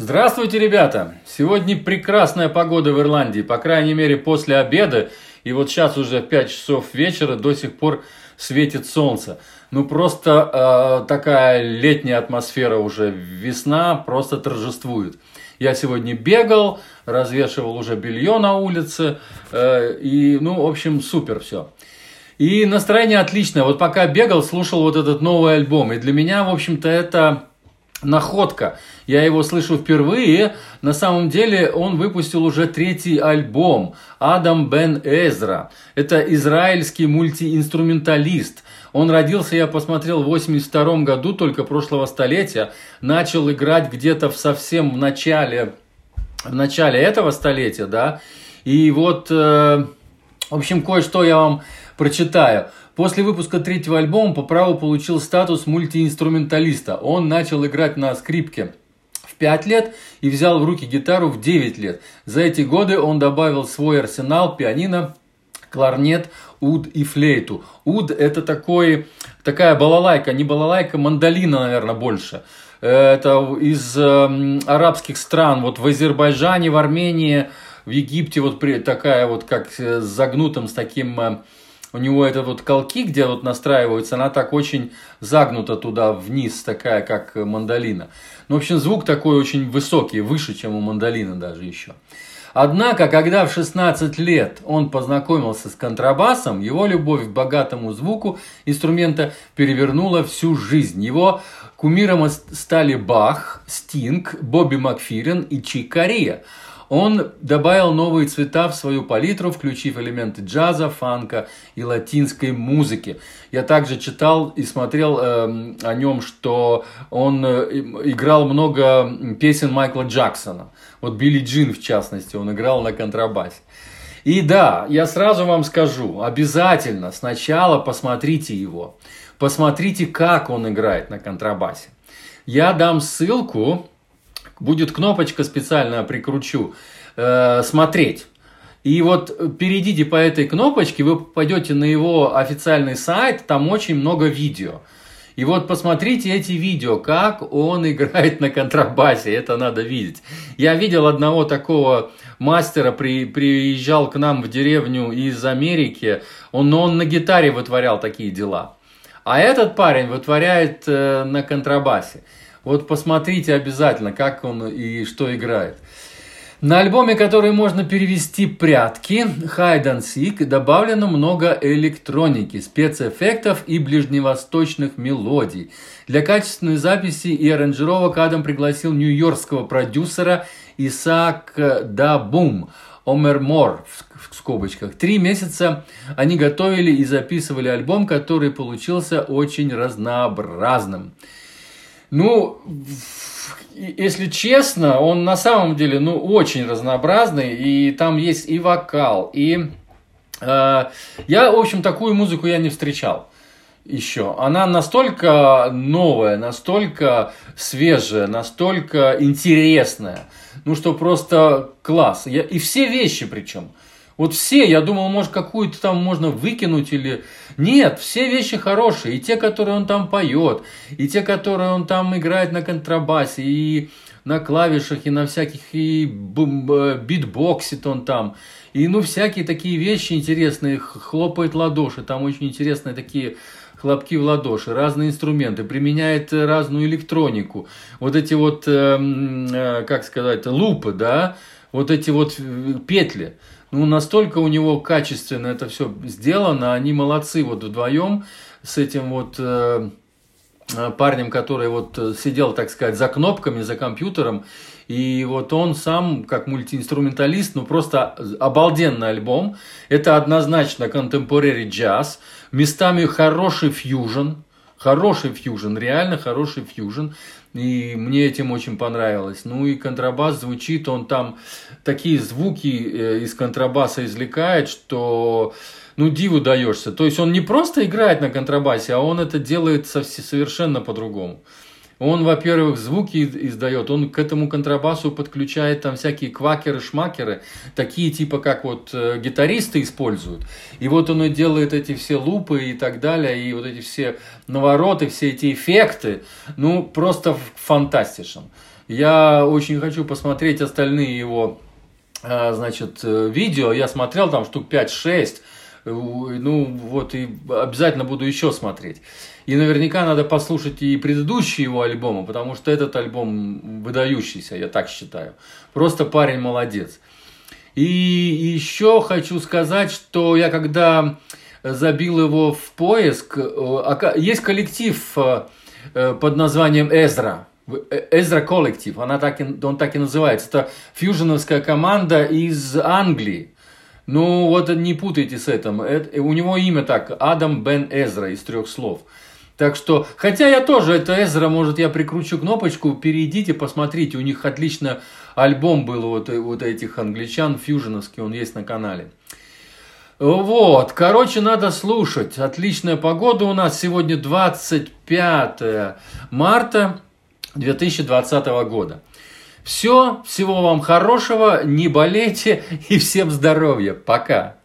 Здравствуйте, ребята! Сегодня прекрасная погода в Ирландии, по крайней мере после обеда. И вот сейчас уже 5 часов вечера до сих пор светит солнце. Ну просто э, такая летняя атмосфера уже, весна просто торжествует. Я сегодня бегал, развешивал уже белье на улице, э, и, ну, в общем, супер все. И настроение отличное. Вот пока бегал, слушал вот этот новый альбом. И для меня, в общем-то, это находка. Я его слышу впервые. На самом деле он выпустил уже третий альбом. Адам Бен Эзра. Это израильский мультиинструменталист. Он родился, я посмотрел, в 82 году, только прошлого столетия. Начал играть где-то в совсем в начале, в начале этого столетия, да. И вот, э, в общем, кое-что я вам прочитаю. После выпуска третьего альбома по праву получил статус мультиинструменталиста. Он начал играть на скрипке в 5 лет и взял в руки гитару в 9 лет. За эти годы он добавил свой арсенал пианино, кларнет, уд и флейту. Уд это такой, такая балалайка, не балалайка, мандолина, наверное, больше. Это из э, арабских стран, вот в Азербайджане, в Армении, в Египте вот при, такая вот как с загнутым, с таким э, у него это вот колки, где вот настраиваются, она так очень загнута туда вниз, такая как мандолина. Ну, в общем, звук такой очень высокий, выше, чем у мандолины даже еще. Однако, когда в 16 лет он познакомился с контрабасом, его любовь к богатому звуку инструмента перевернула всю жизнь. Его кумиром стали Бах, Стинг, Бобби Макфирен и Чик Кория – он добавил новые цвета в свою палитру, включив элементы джаза, фанка и латинской музыки. Я также читал и смотрел э, о нем, что он э, играл много песен Майкла Джексона. Вот Билли Джин, в частности, он играл на контрабасе. И да, я сразу вам скажу, обязательно сначала посмотрите его. Посмотрите, как он играет на контрабасе. Я дам ссылку будет кнопочка специальная, прикручу, э, смотреть. И вот перейдите по этой кнопочке, вы попадете на его официальный сайт, там очень много видео. И вот посмотрите эти видео, как он играет на контрабасе, это надо видеть. Я видел одного такого мастера, при, приезжал к нам в деревню из Америки, он, он на гитаре вытворял такие дела. А этот парень вытворяет э, на контрабасе. Вот посмотрите обязательно, как он и что играет. На альбоме, который можно перевести «Прятки» Hide and Seek, добавлено много электроники, спецэффектов и ближневосточных мелодий. Для качественной записи и аранжировок Адам пригласил нью-йоркского продюсера Исаак Дабум, Омер Мор в скобочках. Три месяца они готовили и записывали альбом, который получился очень разнообразным. Ну, если честно, он на самом деле, ну, очень разнообразный, и там есть и вокал, и э, я, в общем, такую музыку я не встречал еще. Она настолько новая, настолько свежая, настолько интересная, ну, что просто класс. Я, и все вещи причем. Вот все, я думал, может, какую-то там можно выкинуть или... Нет, все вещи хорошие. И те, которые он там поет, и те, которые он там играет на контрабасе, и на клавишах, и на всяких, и битбоксит он там. И, ну, всякие такие вещи интересные, хлопает ладоши, там очень интересные такие хлопки в ладоши, разные инструменты, применяет разную электронику. Вот эти вот, э, э, как сказать, лупы, да, вот эти вот э, петли. Ну, настолько у него качественно это все сделано, они молодцы вот вдвоем с этим вот э, э, парнем, который вот э, сидел, так сказать, за кнопками, за компьютером, и вот он сам, как мультиинструменталист, ну просто обалденный альбом. Это однозначно contemporary джаз, местами хороший фьюжн, хороший фьюжн, реально хороший фьюжн. И мне этим очень понравилось. Ну и контрабас звучит, он там такие звуки э, из контрабаса извлекает, что ну диву даешься. То есть он не просто играет на контрабасе, а он это делает совершенно по-другому. Он, во-первых, звуки издает, он к этому контрабасу подключает там всякие квакеры, шмакеры, такие типа как вот э, гитаристы используют. И вот он и делает эти все лупы и так далее, и вот эти все навороты, все эти эффекты, ну просто фантастичен. Я очень хочу посмотреть остальные его, а, значит, э, видео. Я смотрел там штук 5-6. Ну, вот, и обязательно буду еще смотреть. И наверняка надо послушать и предыдущие его альбомы, потому что этот альбом выдающийся, я так считаю. Просто парень молодец. И еще хочу сказать, что я когда забил его в поиск, э, есть коллектив э, э, под названием Эзра. Эзра коллектив, он так и называется. Это фьюженовская команда из Англии. Ну вот не путайте с этим. Это, у него имя так, Адам Бен Эзра из трех слов. Так что, хотя я тоже, это Эзра, может, я прикручу кнопочку, перейдите, посмотрите, у них отлично альбом был вот, вот этих англичан, фьюженовский, он есть на канале. Вот, короче, надо слушать. Отличная погода у нас сегодня 25 марта 2020 года. Все, всего вам хорошего, не болейте и всем здоровья. Пока.